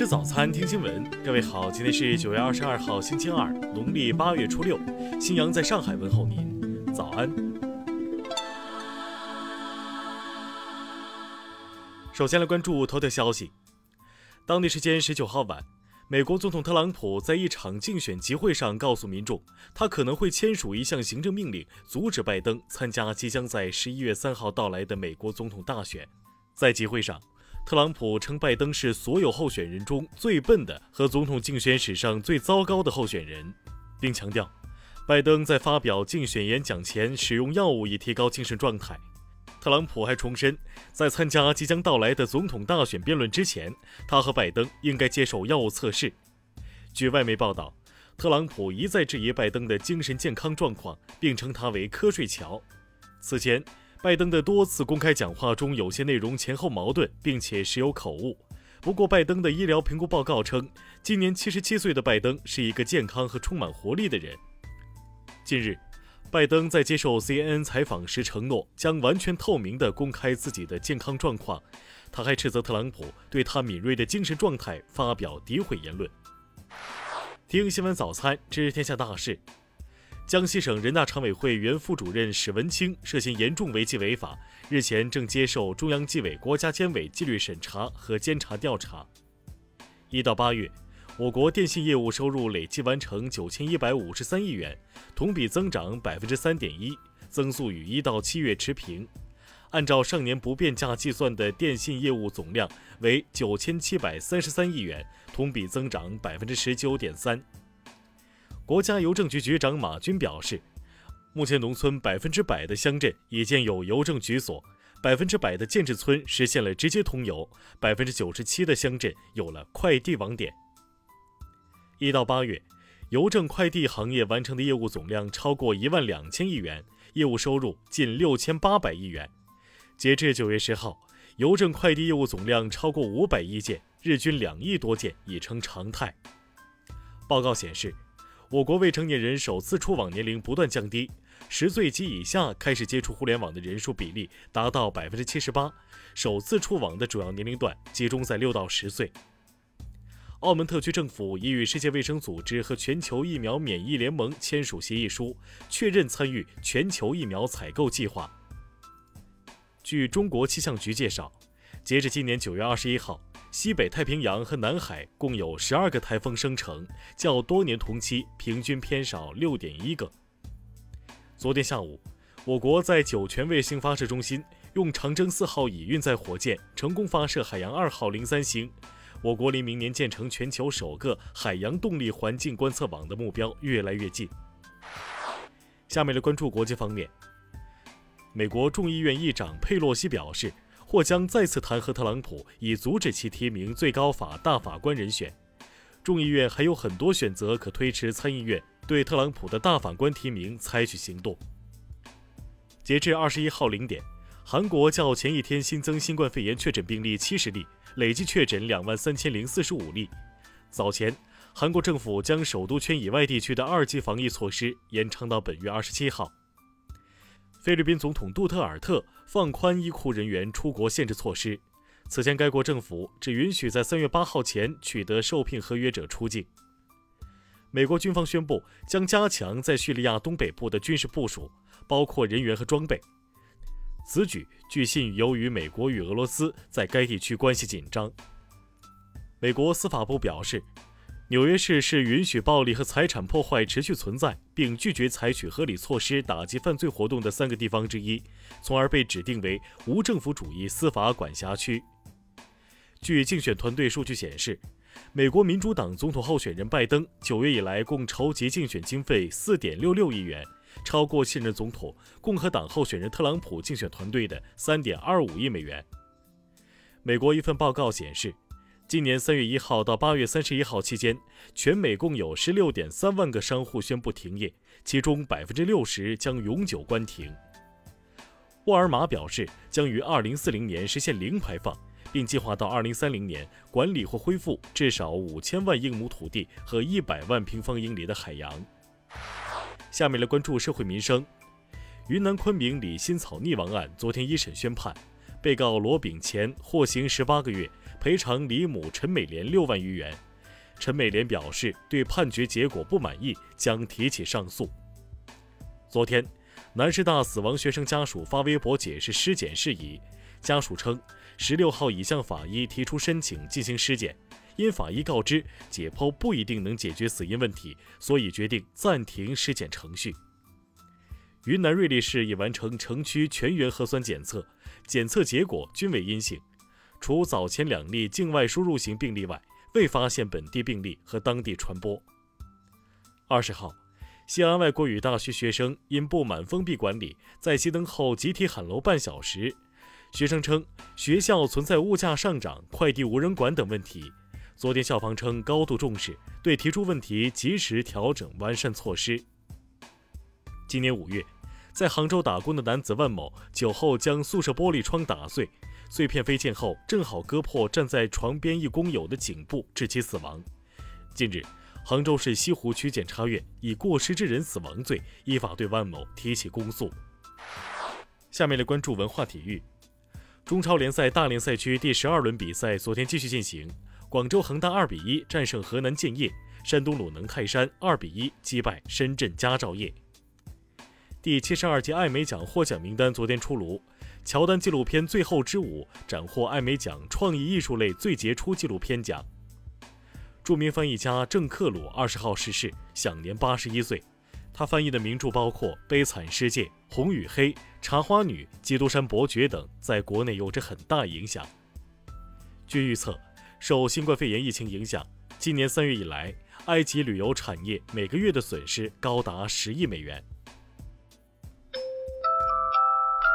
吃早餐，听新闻。各位好，今天是九月二十二号，星期二，农历八月初六。新阳在上海问候您，早安。首先来关注头条消息。当地时间十九号晚，美国总统特朗普在一场竞选集会上告诉民众，他可能会签署一项行政命令，阻止拜登参加即将在十一月三号到来的美国总统大选。在集会上。特朗普称拜登是所有候选人中最笨的和总统竞选史上最糟糕的候选人，并强调，拜登在发表竞选演讲前使用药物以提高精神状态。特朗普还重申，在参加即将到来的总统大选辩论之前，他和拜登应该接受药物测试。据外媒报道，特朗普一再质疑拜登的精神健康状况，并称他为“瞌睡乔”。此前。拜登的多次公开讲话中有些内容前后矛盾，并且时有口误。不过，拜登的医疗评估报告称，今年七十七岁的拜登是一个健康和充满活力的人。近日，拜登在接受 CNN 采访时承诺将完全透明地公开自己的健康状况。他还斥责特朗普对他敏锐的精神状态发表诋毁言论。听新闻早餐知天下大事。江西省人大常委会原副主任史文清涉嫌严重违纪违法，日前正接受中央纪委国家监委纪律审查和监察调查。一到八月，我国电信业务收入累计完成九千一百五十三亿元，同比增长百分之三点一，增速与一到七月持平。按照上年不变价计算的电信业务总量为九千七百三十三亿元，同比增长百分之十九点三。国家邮政局局长马军表示，目前农村百分之百的乡镇已建有邮政局所，百分之百的建制村实现了直接通邮，百分之九十七的乡镇有了快递网点。一到八月，邮政快递行业完成的业务总量超过一万两千亿元，业务收入近六千八百亿元。截至九月十号，邮政快递业务总量超过五百亿件，日均两亿多件已成常态。报告显示。我国未成年人首次触网年龄不断降低，十岁及以下开始接触互联网的人数比例达到百分之七十八。首次触网的主要年龄段集中在六到十岁。澳门特区政府已与世界卫生组织和全球疫苗免疫联盟签署协议书，确认参与全球疫苗采购计划。据中国气象局介绍，截至今年九月二十一号。西北太平洋和南海共有十二个台风生成，较多年同期平均偏少六点一个。昨天下午，我国在酒泉卫星发射中心用长征四号乙运载火箭成功发射海洋二号零三星，我国离明年建成全球首个海洋动力环境观测网的目标越来越近。下面来关注国际方面，美国众议院议长佩洛西表示。或将再次弹劾特朗普，以阻止其提名最高法大法官人选。众议院还有很多选择可推迟参议院对特朗普的大法官提名采取行动。截至二十一号零点，韩国较前一天新增新冠肺炎确诊病例七十例，累计确诊两万三千零四十五例。早前，韩国政府将首都圈以外地区的二级防疫措施延长到本月二十七号。菲律宾总统杜特尔特放宽医护人员出国限制措施。此前，该国政府只允许在三月八号前取得受聘合约者出境。美国军方宣布将加强在叙利亚东北部的军事部署，包括人员和装备。此举据信由于美国与俄罗斯在该地区关系紧张。美国司法部表示。纽约市是允许暴力和财产破坏持续存在，并拒绝采取合理措施打击犯罪活动的三个地方之一，从而被指定为无政府主义司法管辖区。据竞选团队数据显示，美国民主党总统候选人拜登九月以来共筹集竞选经费四点六六亿元，超过现任总统共和党候选人特朗普竞选团队的三点二五亿美元。美国一份报告显示。今年三月一号到八月三十一号期间，全美共有十六点三万个商户宣布停业，其中百分之六十将永久关停。沃尔玛表示，将于二零四零年实现零排放，并计划到二零三零年管理或恢复至少五千万英亩土地和一百万平方英里的海洋。下面来关注社会民生。云南昆明李新草溺亡案昨天一审宣判。被告罗炳乾获刑十八个月，赔偿李母陈美莲六万余元。陈美莲表示对判决结果不满意，将提起上诉。昨天，南师大死亡学生家属发微博解释尸检事宜，家属称，十六号已向法医提出申请进行尸检。因法医告知解剖不一定能解决死因问题，所以决定暂停尸检程序。云南瑞丽市已完成城区全员核酸检测，检测结果均为阴性，除早前两例境外输入型病例外，未发现本地病例和当地传播。二十号，西安外国语大学学生因不满封闭管理，在熄灯后集体喊楼半小时。学生称学校存在物价上涨、快递无人管等问题。昨天，校方称高度重视，对提出问题及时调整完善措施。今年五月，在杭州打工的男子万某酒后将宿舍玻璃窗打碎，碎片飞溅后正好割破站在床边一工友的颈部，致其死亡。近日，杭州市西湖区检察院以过失致人死亡罪依法对万某提起公诉。下面来关注文化体育，中超联赛大连赛区第十二轮比赛昨天继续进行。广州恒大二比一战胜河南建业，山东鲁能泰山二比一击败深圳佳兆业。第七十二届艾美奖获奖名单昨天出炉，乔丹纪录片《最后之舞》斩获艾美奖创意艺术类最杰出纪录片奖。著名翻译家郑克鲁二十号逝世，享年八十一岁。他翻译的名著包括《悲惨世界》《红与黑》《茶花女》《基督山伯爵》等，在国内有着很大影响。据预测。受新冠肺炎疫情影响，今年三月以来，埃及旅游产业每个月的损失高达十亿美元。